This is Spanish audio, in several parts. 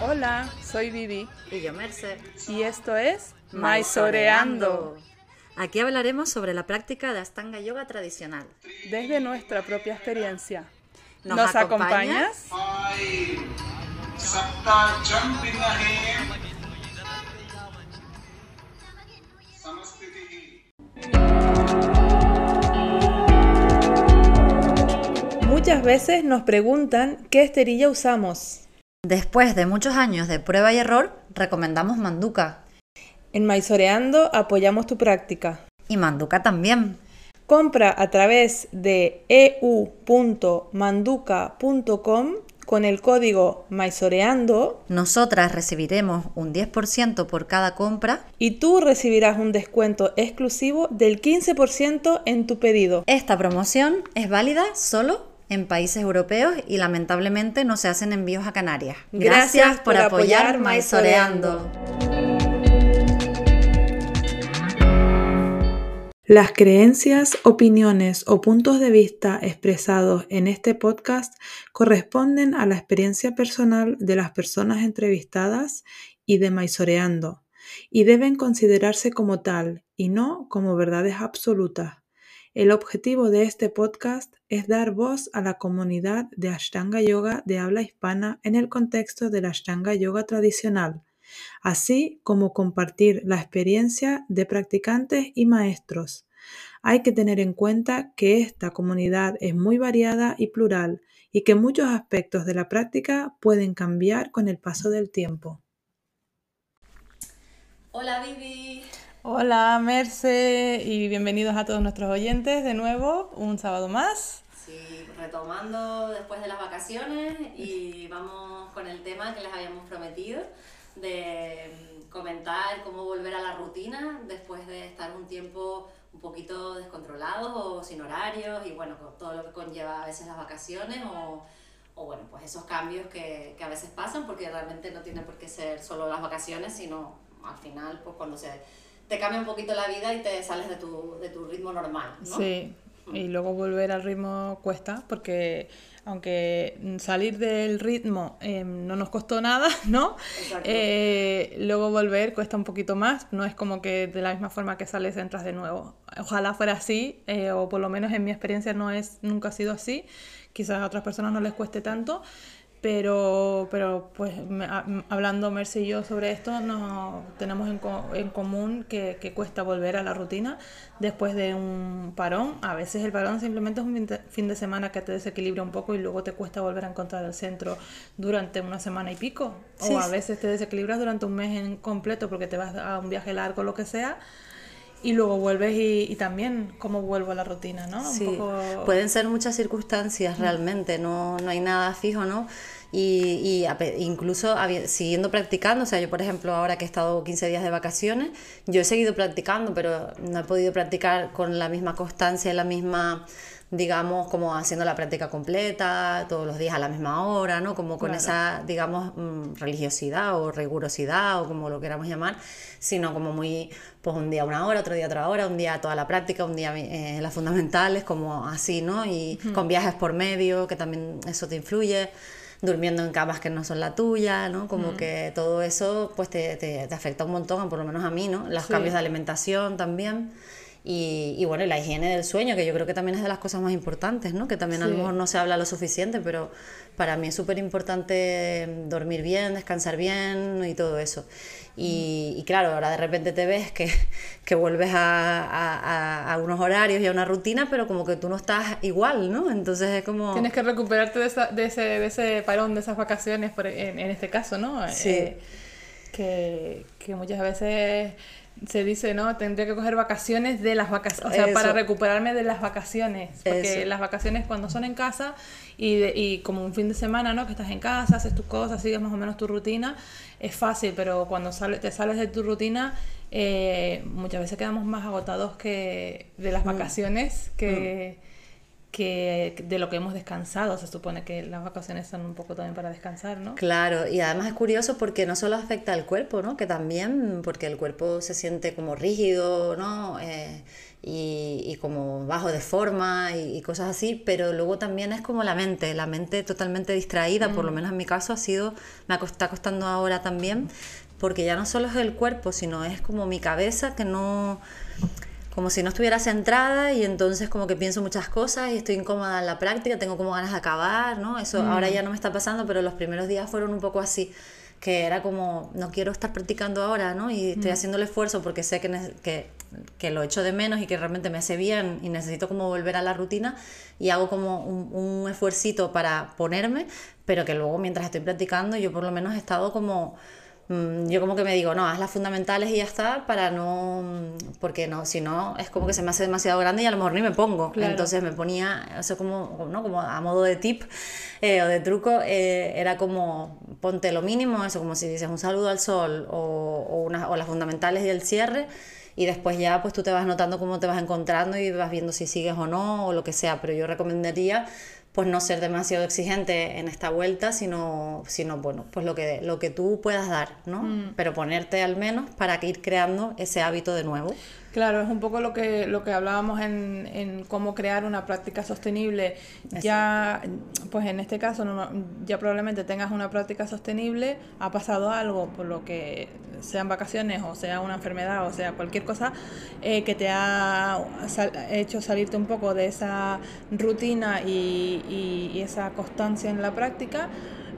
Hola, soy Vivi. Y yo, Merce. Y esto es Maisoreando. Aquí hablaremos sobre la práctica de Astanga Yoga tradicional. Desde nuestra propia experiencia. ¿Nos ¿Nos, acompañas? acompañas? Muchas veces nos preguntan qué esterilla usamos. Después de muchos años de prueba y error, recomendamos Manduka. En Maisoreando apoyamos tu práctica. Y Manduka también. Compra a través de eu.manduca.com con el código Maisoreando Nosotras recibiremos un 10% por cada compra. y tú recibirás un descuento exclusivo del 15% en tu pedido. Esta promoción es válida solo en países europeos y lamentablemente no se hacen envíos a Canarias. Gracias por apoyar Maisoreando. Las creencias, opiniones o puntos de vista expresados en este podcast corresponden a la experiencia personal de las personas entrevistadas y de Maisoreando y deben considerarse como tal y no como verdades absolutas. El objetivo de este podcast es dar voz a la comunidad de Ashtanga Yoga de habla hispana en el contexto del Ashtanga Yoga tradicional así como compartir la experiencia de practicantes y maestros. Hay que tener en cuenta que esta comunidad es muy variada y plural y que muchos aspectos de la práctica pueden cambiar con el paso del tiempo. Hola Vivi. Hola Merce y bienvenidos a todos nuestros oyentes de nuevo, un sábado más. Sí, retomando después de las vacaciones y vamos con el tema que les habíamos prometido de mm, comentar cómo volver a la rutina después de estar un tiempo un poquito descontrolados o sin horarios y bueno, con todo lo que conlleva a veces las vacaciones o, o bueno, pues esos cambios que, que a veces pasan porque realmente no tiene por qué ser solo las vacaciones, sino al final pues cuando se te cambia un poquito la vida y te sales de tu, de tu ritmo normal, ¿no? Sí, y luego volver al ritmo cuesta porque aunque salir del ritmo eh, no nos costó nada, ¿no? Eh, luego volver cuesta un poquito más, no es como que de la misma forma que sales entras de nuevo. Ojalá fuera así, eh, o por lo menos en mi experiencia no es, nunca ha sido así, quizás a otras personas no les cueste tanto, pero, pero pues me- a- m- hablando Mercy y yo sobre esto, no, tenemos en, co- en común que, que cuesta volver a la rutina después de un parón. A veces el parón simplemente es un fin de- semana que te desequilibra un poco y luego te cuesta volver a encontrar el centro durante una semana y pico. Sí, o a veces te desequilibras durante un mes en completo porque te vas a un viaje largo, lo que sea. Y luego vuelves y, y también cómo vuelvo a la rutina, ¿no? Un Sí, poco- pueden ser muchas circunstancias realmente, no, no hay nada fijo, ¿no? Y, y incluso siguiendo practicando, o sea, yo por ejemplo ahora que he estado 15 días de vacaciones, yo he seguido practicando, pero no he podido practicar con la misma constancia y la misma, digamos, como haciendo la práctica completa, todos los días a la misma hora, ¿no? Como con Claro. esa, digamos, mm, religiosidad o rigurosidad o como lo queramos llamar, sino como muy, pues un día una hora, otro día otra hora, un día toda la práctica, un día eh, las fundamentales, como así, ¿no? Y con viajes por medio, que también eso te influye, durmiendo en camas que no son la tuya, ¿no? Como que todo eso, pues te, te, te afecta un montón, por lo menos a mí, ¿no? Los Sí. cambios de alimentación también. Y, y bueno, y la higiene del sueño, que yo creo que también es de las cosas más importantes, ¿no? Que también a lo mejor no se habla lo suficiente, pero para mí es súper importante dormir bien, descansar bien y todo eso. Y, y claro, ahora de repente te ves que, que vuelves a, a- a- a unos horarios y a una rutina, pero como que tú no estás igual, ¿no? Entonces es como... Tienes que recuperarte de, esa- de ese, de ese parón, de esas vacaciones, por- en, en este caso, ¿no? Sí. Eh, que, que muchas veces se dice, ¿no? Tendría que coger vacaciones de las vacaciones, o sea, Eso. para recuperarme de las vacaciones. Porque Eso. las vacaciones cuando son en casa y, de- y como un fin de semana, ¿no? Que estás en casa, haces tus cosas, sigues más o menos tu rutina, es fácil, pero cuando sale, te sales de tu rutina, eh, muchas veces quedamos más agotados que de Mm. las vacaciones que... que de lo que hemos descansado. Se supone que las vacaciones son un poco también para descansar, ¿no? Claro, y además es curioso porque no solo afecta al cuerpo, ¿no? Que también, porque el cuerpo se siente como rígido, ¿no? Eh, y, y, como bajo de forma y, cosas así, pero luego también es como la mente, la mente totalmente distraída, por lo mm. menos en mi caso ha sido, me está costando ahora también, porque ya no solo es el cuerpo, sino es como mi cabeza que no como si no estuviera centrada y entonces como que pienso muchas cosas y estoy incómoda en la práctica, tengo como ganas de acabar, ¿no? Eso mm. ahora ya no me está pasando, pero los primeros días fueron un poco así, que era como, no quiero estar practicando ahora, ¿no? Y estoy mm. haciendo el esfuerzo porque sé que, que, que, lo echo de menos y que realmente me hace bien y necesito como volver a la rutina y hago como un, un esfuercito para ponerme, pero que luego mientras estoy practicando yo por lo menos he estado como yo como que me digo, no, haz las fundamentales y ya está, para no, porque no, si no, es como que se me hace demasiado grande y a lo mejor ni me pongo. Entonces me ponía, eso como, ¿no? como a modo de tip eh, o de truco, eh, era como ponte lo mínimo, eso como si dices un saludo al sol o, o, una, o las fundamentales y el cierre y después ya pues tú te vas notando cómo te vas encontrando y vas viendo si sigues o no o lo que sea, pero yo recomendaría pues no ser demasiado exigente en esta vuelta, sino, sino bueno, pues lo que, lo que tú puedas dar, ¿no? Mm. Pero ponerte al menos para ir creando ese hábito de nuevo. Claro, es un poco lo que, lo que hablábamos en, en cómo crear una práctica sostenible. Ya, pues en este caso, ya probablemente tengas una práctica sostenible, ha pasado algo, por lo que sean vacaciones o sea una enfermedad o sea cualquier cosa, eh, que te ha hecho salirte un poco de esa rutina y, y esa constancia en la práctica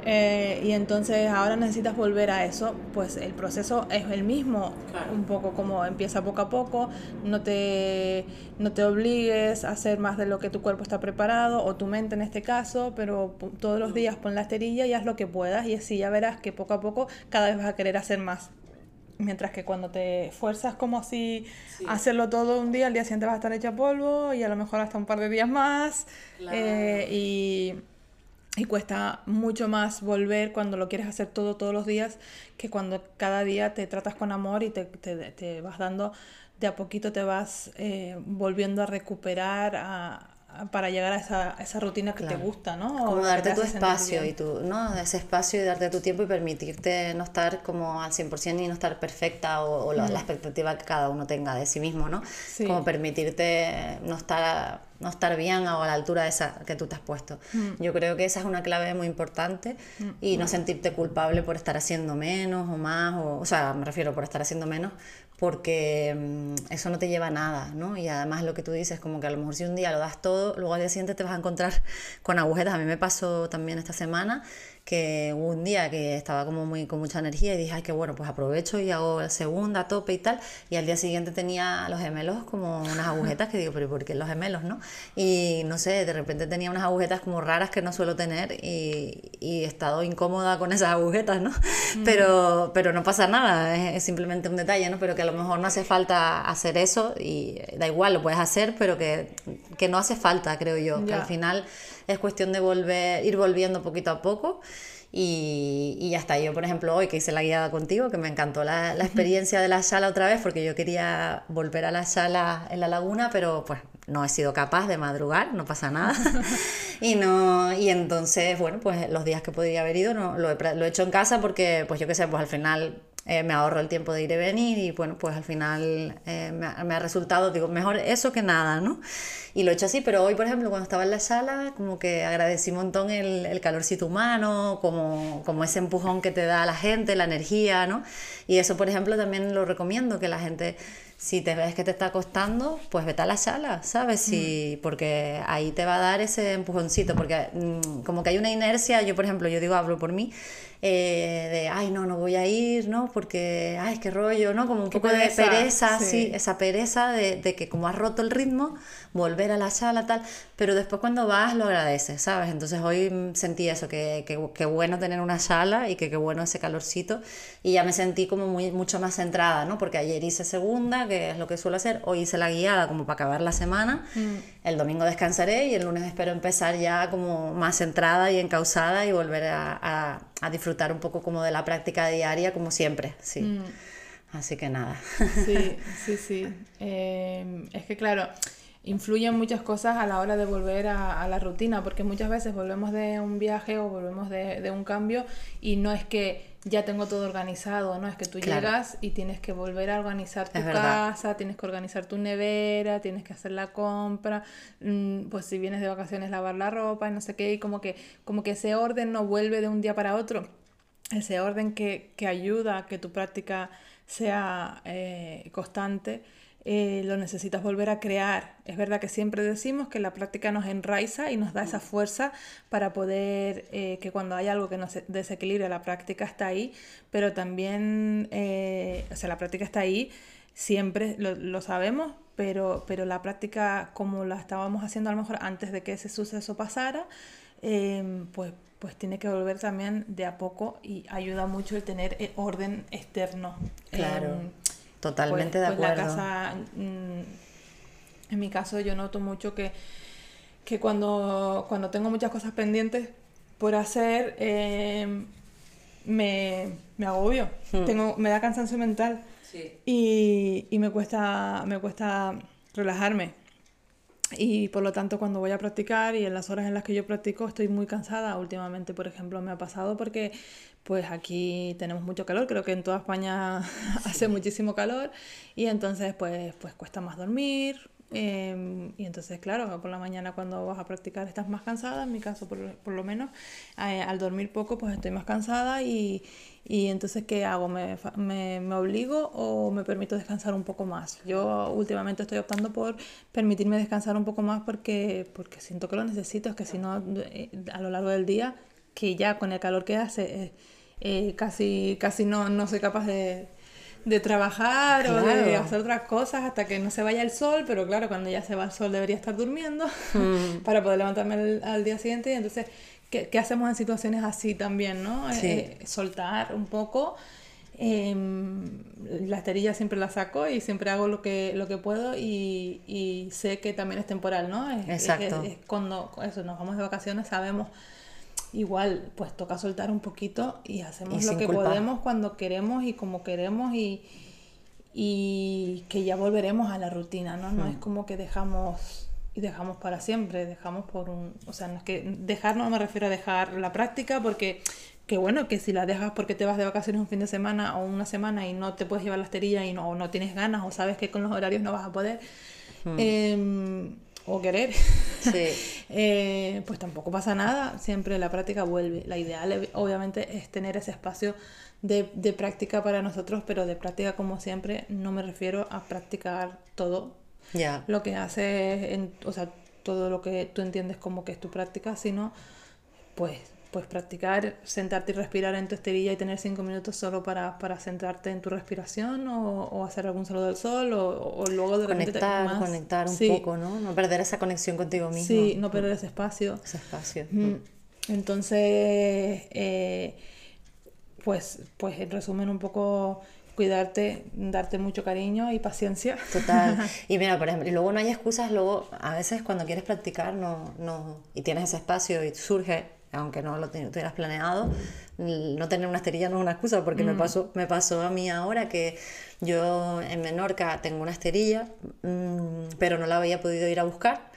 eh, y entonces ahora necesitas volver a eso, pues el proceso es el mismo, un poco como empieza poco a poco, no te, no te obligues a hacer más de lo que tu cuerpo está preparado, o tu mente en este caso, pero todos los días pon la esterilla y haz lo que puedas, y así ya verás que poco a poco cada vez vas a querer hacer más. Mientras que cuando te fuerzas como si hacerlo todo un día, al día siguiente vas a estar hecha polvo y a lo mejor hasta un par de días más. Eh, y y cuesta mucho más volver cuando lo quieres hacer todo todos los días que cuando cada día te tratas con amor y te, te, te vas dando, de a poquito te vas eh, volviendo a recuperar, a, para llegar a esa, esa rutina que te gusta, ¿no? Como darte tu espacio y tu, ¿no? Ese espacio y darte tu tiempo y permitirte no estar como al 100% y no estar perfecta o, la, mm. expectativa que cada uno tenga de sí mismo, ¿no? Como permitirte no estar, no estar bien o a la altura de esa que tú te has puesto. Mm. Yo creo que esa es una clave muy importante mm. y no sentirte culpable por estar haciendo menos o más, o, o sea, me refiero por estar haciendo menos, porque mm, eso no te lleva a nada, ¿no? Y además lo que tú dices, como que a lo mejor si un día lo das todo, luego al día siguiente te vas a encontrar con agujetas. A mí me pasó también esta semana que un día que estaba como muy con mucha energía y dije, ay, qué bueno, pues aprovecho y hago la segunda a tope y tal. Y al día siguiente tenía los gemelos como unas agujetas que digo, pero ¿por qué los gemelos, no? Y no sé, de repente tenía unas agujetas como raras que no suelo tener y, y he estado incómoda con esas agujetas, ¿no? Mm. Pero, pero no pasa nada, es, simplemente un detalle, ¿no? Pero que a lo mejor no hace falta hacer eso y da igual, lo puedes hacer, pero que, que no hace falta, creo yo, que al final es cuestión de volver, ir volviendo poquito a poco. Y, y, ya está. Yo, por ejemplo, hoy que hice la guiada contigo, que me encantó la, la, experiencia de la sala otra vez, porque yo quería volver a la sala en la laguna, pero pues no he sido capaz de madrugar, no pasa nada. y no y entonces, bueno, pues los días que podría haber ido no, lo, he, lo he hecho en casa porque, pues yo qué sé, pues al final eh, me ahorro el tiempo de ir y venir y bueno, pues al final eh, me, ha, me, ha, resultado, digo, mejor eso que nada, ¿no? Y lo he hecho así, pero hoy, por ejemplo, cuando estaba en la sala, como que agradecí un montón el, el calorcito humano, como, como ese empujón que te da la gente, la energía, ¿no? Y eso, por ejemplo, también lo recomiendo, que la gente si te ves que te está costando, pues vete a la sala, ¿sabes? Si, mm. Porque ahí te va a dar ese empujoncito, porque mm, como que hay una inercia, yo por ejemplo, yo digo, hablo por mí, eh, de, ay, no, no voy a ir, ¿no? Porque, ay, qué rollo, ¿no? Como un poco de pereza, sí. esa pereza de, de, que como has roto el ritmo, volver a la sala, tal, pero después cuando vas lo agradeces, ¿sabes? Entonces hoy sentí eso, que, que, que bueno tener una sala y que qué bueno ese calorcito, y ya me sentí como muy, mucho más centrada, ¿no? Porque ayer hice segunda, que es lo que suelo hacer, hoy hice la guiada como para acabar la semana, mm. el domingo descansaré y el lunes espero empezar ya como más centrada y encausada y volver a, a, a disfrutar un poco como de la práctica diaria como siempre, sí. Mm. Así que nada. Sí, sí, sí. Eh, es que claro, influyen muchas cosas a la hora de volver a, la rutina, porque muchas veces volvemos de un viaje o volvemos de, un cambio y no es que ya tengo todo organizado, no es que tú llegas y tienes que volver a organizar tu casa, tienes que organizar tu nevera, tienes que hacer la compra, mm, pues si vienes de vacaciones lavar la ropa y no sé qué, y como que, como que ese orden no vuelve de un día para otro, ese orden que, que ayuda a que tu práctica sea eh, constante eh, lo necesitas volver a crear. Es verdad que siempre decimos que la práctica nos enraiza y nos da esa fuerza para poder, eh, que cuando hay algo que nos desequilibra, la práctica está ahí, pero también, eh, o sea, la práctica está ahí, siempre lo, sabemos, pero, pero la práctica como la estábamos haciendo a lo mejor antes de que ese suceso pasara, em, pues pues tiene que volver también de a poco y ayuda mucho el tener orden externo. Claro. Totalmente de acuerdo. Pues la casa, mm, en mi caso yo noto mucho que, que cuando, cuando tengo muchas cosas pendientes por hacer, em, me, me, agobio, hmm. tengo, me da cansancio mental y, y, me, cuesta, me cuesta relajarme. Y por lo tanto cuando voy a practicar y en las horas en las que yo practico estoy muy cansada. Últimamente, por ejemplo, me ha pasado porque pues aquí tenemos mucho calor, creo que en toda España hace muchísimo calor y entonces pues, pues cuesta más dormir. Em, y entonces, claro, por la mañana cuando vas a practicar estás más cansada, en mi caso por, por lo menos, eh, al dormir poco pues estoy más cansada y, y entonces, ¿qué hago? ¿Me, ¿Me, me, obligo o me permito descansar un poco más? Yo últimamente estoy optando por permitirme descansar un poco más porque, porque siento que lo necesito, es que si no, eh, a lo largo del día, que ya con el calor que hace, eh, eh, casi, casi no, no soy capaz de, de trabajar o de hacer otras cosas hasta que no se vaya el sol, pero claro, cuando ya se va el sol debería estar durmiendo mm. para poder levantarme al día siguiente. Y entonces, ¿qué, ¿qué, hacemos en situaciones así también, no? Eh, soltar un poco. Em, la esterilla siempre la saco y siempre hago lo que, lo que puedo y, y sé que también es temporal, ¿no? Exacto. cuando eso, nos vamos de vacaciones sabemos igual pues toca soltar un poquito y hacemos lo que podemos cuando queremos y como queremos y, y que ya volveremos a la rutina, ¿no? No es hmm. como que dejamos y dejamos para siempre, dejamos por un, o sea, no es que dejar no me refiero a dejar la práctica porque que bueno, que si la dejas porque te vas de vacaciones un fin de semana o una semana y no te puedes llevar la esterilla y no, o no tienes ganas o sabes que con los horarios no vas a poder, hmm. em, o querer, eh, pues tampoco pasa nada, siempre la práctica vuelve. La ideal obviamente es tener ese espacio de, de práctica para nosotros, pero de práctica como siempre no me refiero a practicar todo. Ya. Lo que haces, en, o sea, todo lo que tú entiendes como que es tu práctica, sino pues pues practicar, sentarte y respirar en tu esterilla y tener cinco minutos solo para, para centrarte en tu respiración o, o hacer algún saludo del sol o, o luego de conectar, más. conectar un poco, ¿no? No perder esa conexión contigo mismo. Sí, no perder ese espacio. Ese espacio. Entonces, eh, pues, pues en resumen un poco cuidarte, darte mucho cariño y paciencia. Total. Y mira, por ejemplo, y luego no hay excusas, luego a veces cuando quieres practicar no, no, y tienes ese espacio y surge aunque no lo tuvieras planeado, no tener una esterilla no es una excusa, porque me, mm. pasó, me pasó a mí ahora que yo en Menorca tengo una esterilla, mm, pero no la había podido ir a buscar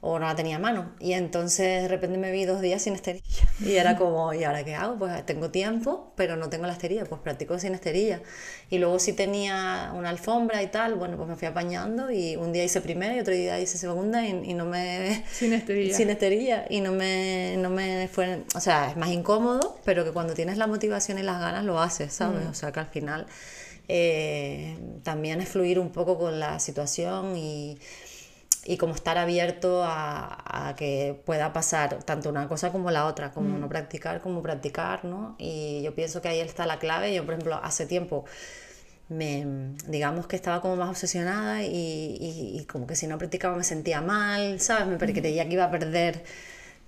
o no la tenía a mano. Y entonces de repente me vi dos días sin esterilla. Y era como, ¿y ahora qué hago? Pues tengo tiempo, pero no tengo la esterilla, pues practico sin esterilla. Y luego si tenía una alfombra y tal, bueno, pues me fui apañando y un día hice primera y otro día hice segunda y, no me... Sin esterilla. Sin esterilla. Y no me, no me fue... O sea, es más incómodo, pero que cuando tienes la motivación y las ganas lo haces, ¿sabes? Mm. O sea, que al final... Eh, también es fluir un poco con la situación y, y como estar abierto a, a, que pueda pasar tanto una cosa como la otra, como mm. no practicar como practicar, ¿no? Y yo pienso que ahí está la clave. Yo, por ejemplo, hace tiempo me, digamos que estaba como más obsesionada y, y, y como que si no practicaba me sentía mal, ¿sabes? Me mm. creía que iba a perder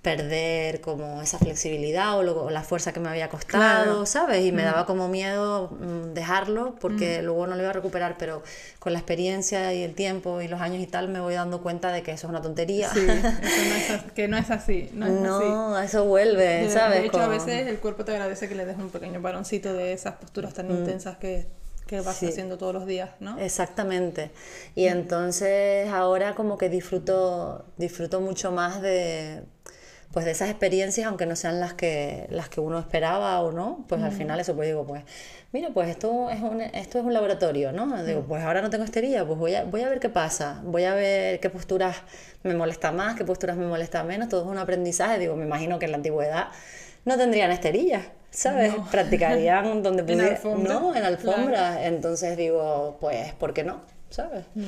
perder como esa flexibilidad o, la fuerza que me había costado, ¿sabes? Y me mm. daba como miedo mm, dejarlo porque mm. luego no lo iba a recuperar, pero con la experiencia y el tiempo y los años y tal me voy dando cuenta de que eso es una tontería. Sí, que no es así. No, eso vuelve, ¿sabes? De hecho, a veces el cuerpo te agradece que le des un pequeño paroncito de esas posturas tan intensas que que vas haciendo todos los días, ¿no? Exactamente. Y entonces ahora como que disfruto, disfruto mucho más de, pues de esas experiencias, aunque no sean las que, las que uno esperaba o no, pues al final eso pues digo, pues mira, pues esto es un, esto es un laboratorio, ¿no? Digo, pues ahora no tengo estería, pues voy a, voy a ver qué pasa, voy a ver qué posturas me molesta más, qué posturas me molesta menos, todo es un aprendizaje, digo, me imagino que en la antigüedad no tendrían esterillas, ¿sabes? Practicarían donde pudieran, ¿no? En alfombra, entonces digo, pues, ¿por qué no? ¿Sabes? Mm.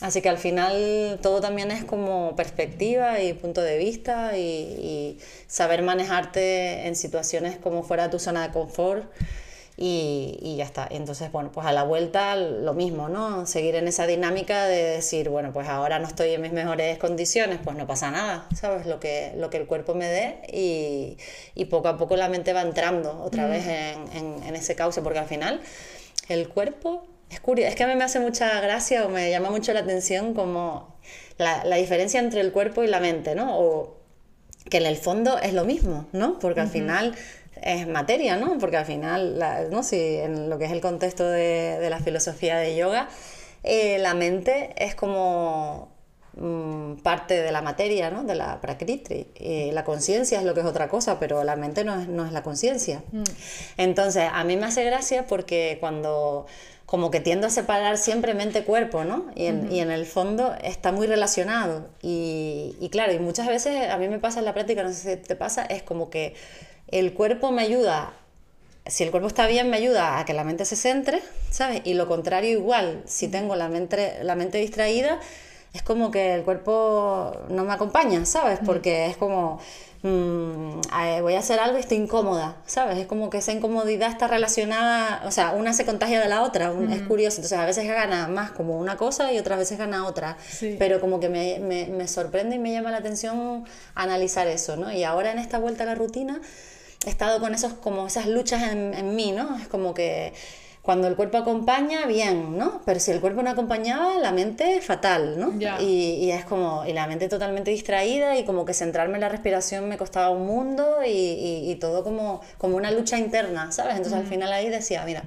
Así que al final todo también es como perspectiva y punto de vista y, y saber manejarte en situaciones como fuera de tu zona de confort y, y, ya está. Entonces, bueno, pues a la vuelta lo mismo, ¿no? Seguir en esa dinámica de decir, bueno, pues ahora no estoy en mis mejores condiciones, pues no pasa nada, ¿sabes? Lo que, lo que el cuerpo me dé y, y poco a poco la mente va entrando otra vez en, en, en, ese cauce, porque al final el cuerpo es curioso, es que a mí me hace mucha gracia o me llama mucho la atención como la, la diferencia entre el cuerpo y la mente, ¿no? O que en el fondo es lo mismo, ¿no? Porque al final es materia, ¿no? Porque al final, ¿no? Si en lo que es el contexto de, de la filosofía de yoga, eh, la mente es como mm, parte de la materia, ¿no? De la prakriti. Y la conciencia es lo que es otra cosa, pero la mente no es, no es la conciencia. Mm. Entonces, a mí me hace gracia porque cuando como que tiendo a separar siempre mente-cuerpo, ¿no? Y en, y en, el fondo está muy relacionado. Y, y, claro, y muchas veces a mí me pasa en la práctica, no sé si te pasa, es como que el cuerpo me ayuda, si el cuerpo está bien, me ayuda a que la mente se centre, ¿sabes? Y lo contrario igual, si tengo la mente, la mente distraída, es como que el cuerpo no me acompaña, ¿sabes? Porque es como, mmm, voy a hacer algo y estoy incómoda, ¿sabes? Es como que esa incomodidad está relacionada, o sea, una se contagia de la otra, es curioso, entonces a veces gana más como una cosa y otras veces gana otra, pero como que me, me, me sorprende y me llama la atención analizar eso, ¿no? Y ahora en esta vuelta a la rutina he estado con esos, como esas luchas en, en mí, ¿no? Es como que cuando el cuerpo acompaña, bien, ¿no? Pero si el cuerpo no acompañaba, la mente fatal, ¿no? Y, y, es como, y la mente totalmente distraída y como que centrarme en la respiración me costaba un mundo y, y, y todo como, como una lucha interna, ¿sabes? Entonces al final ahí decía, mira,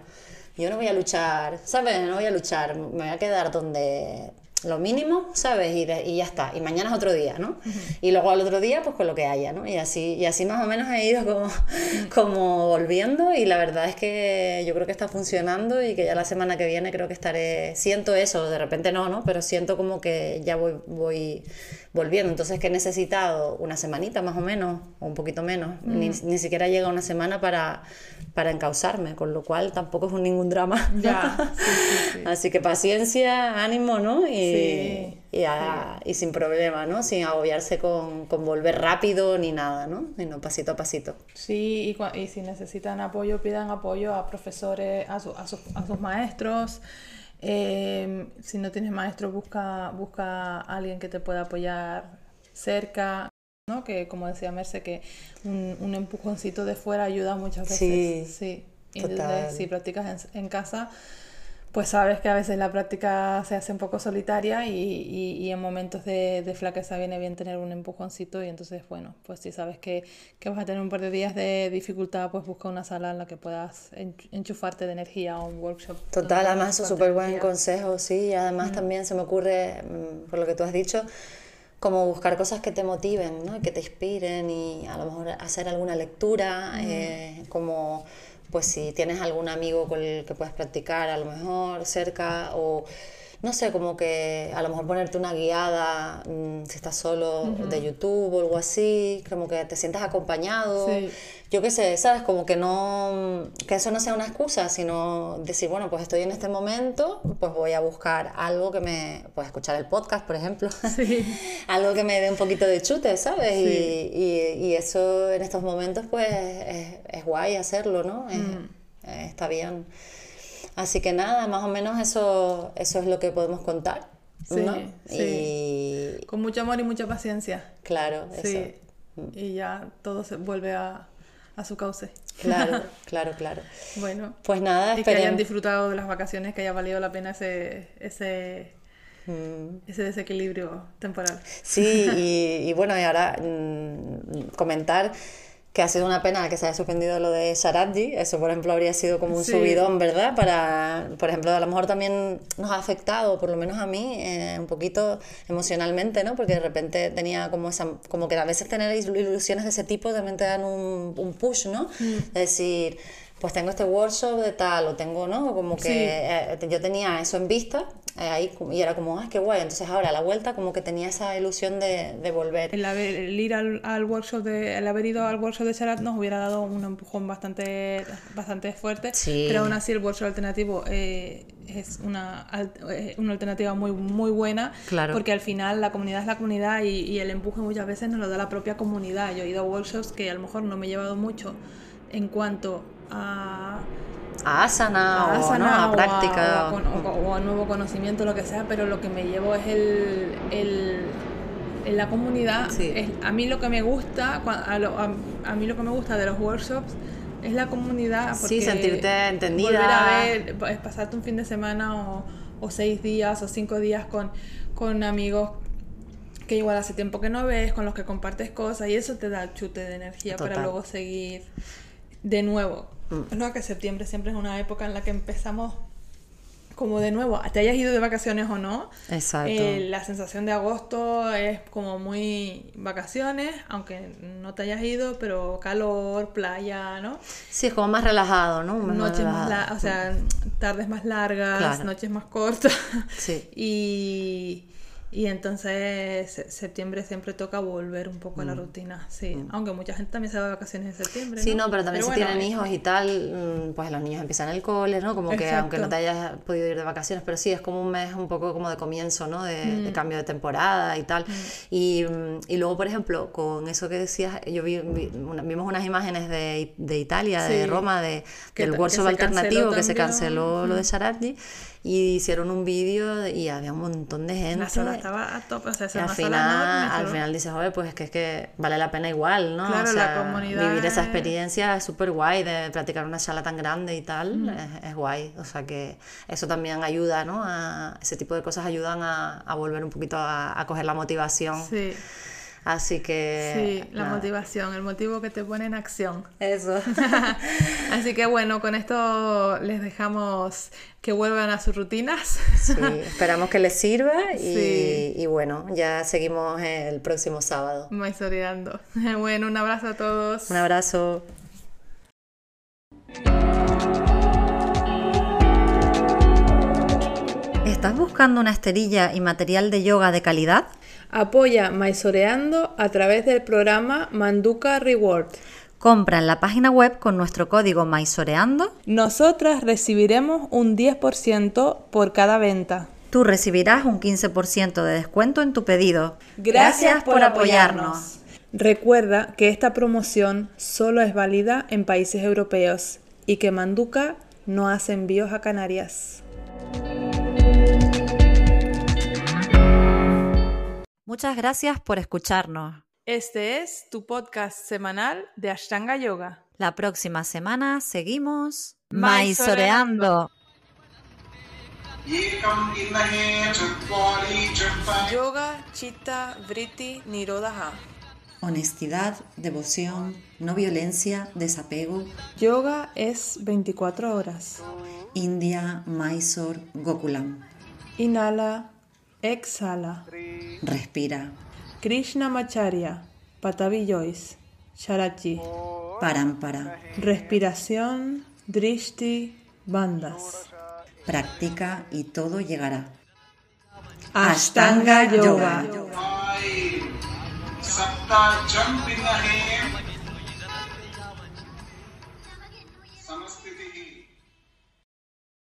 yo no voy a luchar, ¿sabes? No voy a luchar, me voy a quedar donde, lo mínimo, ¿sabes? Y, y, ya está. Y mañana es otro día, ¿no? Y luego al otro día, pues con lo que haya, ¿no? Y así, y así más o menos he ido como, como volviendo y la verdad es que yo creo que está funcionando y que ya la semana que viene creo que estaré, siento eso, de repente no, ¿no? Pero siento como que ya voy, voy volviendo. Entonces que he necesitado una semanita más o menos, o un poquito menos. Ni, ni siquiera llega una semana para para encauzarme, con lo cual tampoco es ningún drama. Ya, Así que paciencia, ánimo, ¿no? Y, y, y, sin problema, ¿no? Sin agobiarse con, con, volver rápido ni nada, ¿no? Sino pasito a pasito. Sí, y, y si necesitan apoyo, pidan apoyo a profesores, a, a, sus, a sus maestros. Eh, si no tienes maestro, busca, busca a alguien que te pueda apoyar cerca. ¿no? Que como decía Merce, que un, un, empujoncito de fuera ayuda muchas veces. Sí, sí. Entonces, si practicas en, en, casa, pues sabes que a veces la práctica se hace un poco solitaria y, y, y en momentos de, de, flaqueza viene bien tener un empujoncito y entonces, bueno, pues si sabes que, que, vas a tener un par de días de dificultad, pues busca una sala en la que puedas enchufarte de energía o un workshop. Total, además es súper buen consejo, sí, y además mm. también se me ocurre, mm, por lo que tú has dicho, como buscar cosas que te motiven, ¿no? que te inspiren y a lo mejor hacer alguna lectura, eh, como pues si tienes algún amigo con el que puedes practicar a lo mejor cerca o no sé, como que a lo mejor ponerte una guiada mmm, si estás solo uh -huh. de YouTube o algo así, como que te sientas acompañado. Sí. Yo qué sé, ¿sabes? Como que no, que eso no sea una excusa, sino decir, bueno, pues estoy en este momento, pues voy a buscar algo que me, pues escuchar el podcast, por ejemplo, sí. algo que me dé un poquito de chute, ¿sabes? Sí. Y, y, y, eso en estos momentos, pues es, es guay hacerlo, ¿no? Mm. Es, está bien. Así que nada, más o menos eso, eso es lo que podemos contar. Sí, ¿no? sí. Y... Con mucho amor y mucha paciencia. Claro, sí. Eso. Mm. Y ya todo se vuelve a, a su cauce. Claro, claro, claro. Bueno, pues nada, y que hayan disfrutado de las vacaciones, que haya valido la pena ese, ese, mm. ese desequilibrio temporal. Sí, y, y, bueno, y ahora mmm, comentar que ha sido una pena que se haya suspendido lo de Sharadji. Eso, por ejemplo, habría sido como un subidón, ¿verdad? Para, por ejemplo, a lo mejor también nos ha afectado, por lo menos a mí, eh, un poquito emocionalmente, ¿no? Porque de repente tenía como esa, como que a veces tener ilusiones de ese tipo también te dan un, un push, ¿no? Mm. Es decir, pues tengo este workshop de tal, o tengo, ¿no? Como que eh, yo tenía eso en vista eh, ahí y era como, ah, qué guay. Entonces ahora a la vuelta como que tenía esa ilusión de, de volver. El, haber, el ir al, al, workshop de, el haber ido al workshop de Charat nos hubiera dado un empujón bastante, bastante fuerte, pero aún así el workshop alternativo eh, es una, una alternativa muy, muy buena, claro. porque al final la comunidad es la comunidad y, y el empuje muchas veces nos lo da la propia comunidad. Yo he ido a workshops que a lo mejor no me he llevado mucho en cuanto a a asana, o, a práctica o a, nuevo conocimiento, lo que sea, pero lo que me llevo es el, el en la comunidad. Es, a mí lo que me gusta, a, a, mí lo que me gusta de los workshops es la comunidad. sí, sentirte entendida. Volver a ver, es pasarte un fin de semana o, o seis días o cinco días con, con amigos que igual hace tiempo que no ves, con los que compartes cosas y eso te da chute de energía para luego seguir de nuevo. Mm. No, que septiembre siempre es una época en la que empezamos como de nuevo, te hayas ido de vacaciones o no. Exacto. Eh, la sensación de agosto es como muy vacaciones, aunque no te hayas ido, pero calor, playa, ¿no? Sí, es como más relajado, ¿no? noches más, o sea, tardes más largas, noches más cortas. Sí. y y entonces septiembre siempre toca volver un poco a la mm. rutina, sí. Mm. Aunque mucha gente también se va de vacaciones en septiembre. Sí, no, pero también si tienen hijos y tal, mm, pues los niños empiezan el cole, ¿no? Como que aunque no te hayas podido ir de vacaciones, pero sí, es como un mes un poco como de comienzo, ¿no? De, cambio de temporada y tal. Y, y, luego, por ejemplo, con eso que decías, yo vi, vimos unas imágenes de, de Italia, de Roma, de, del workshop alternativo que se canceló lo de Sarardi y hicieron un vídeo y había un montón de gente. La sala estaba a tope, o sea, al final, al final dices, oye, pues es que, es que vale la pena igual, ¿no? Claro, o sea, la comunidad vivir esa experiencia es súper guay de practicar una sala tan grande y tal, es, guay, o sea que eso también ayuda, ¿no? A, ese tipo de cosas ayudan a, a volver un poquito a, a coger la motivación. Sí. Así que... Sí, la motivación, el motivo que te pone en acción. Eso. Así que bueno, con esto les dejamos que vuelvan a sus rutinas. Sí, esperamos que les sirva y, y bueno, ya seguimos el próximo sábado. Maizoreando. Bueno, un abrazo a todos. Un abrazo. ¿Estás buscando una esterilla y material de yoga de calidad? Apoya Maisoreando a través del programa Manduca Reward. Compra en la página web con nuestro código Maisoreando. Nosotras recibiremos un 10% por cada venta. Tú recibirás un 15% de descuento en tu pedido. Gracias, por, apoyarnos. Recuerda que esta promoción solo es válida en países europeos y que Manduca no hace envíos a Canarias. Muchas gracias por escucharnos. Este es tu podcast semanal de Ashtanga Yoga. La próxima semana seguimos maizoreando. Yoga Chitta Vritti Nirodha. Honestidad, devoción, no violencia, desapego. Yoga es 24 horas. India, Mysore, Gokulam. Inhala, exhala. Respira. Krishna Macharya, Patavi Joyce, Sharachi. Parampara. Respiración, Drishti, Bandas. Practica y todo llegará. Ashtanga Yoga. Yoga.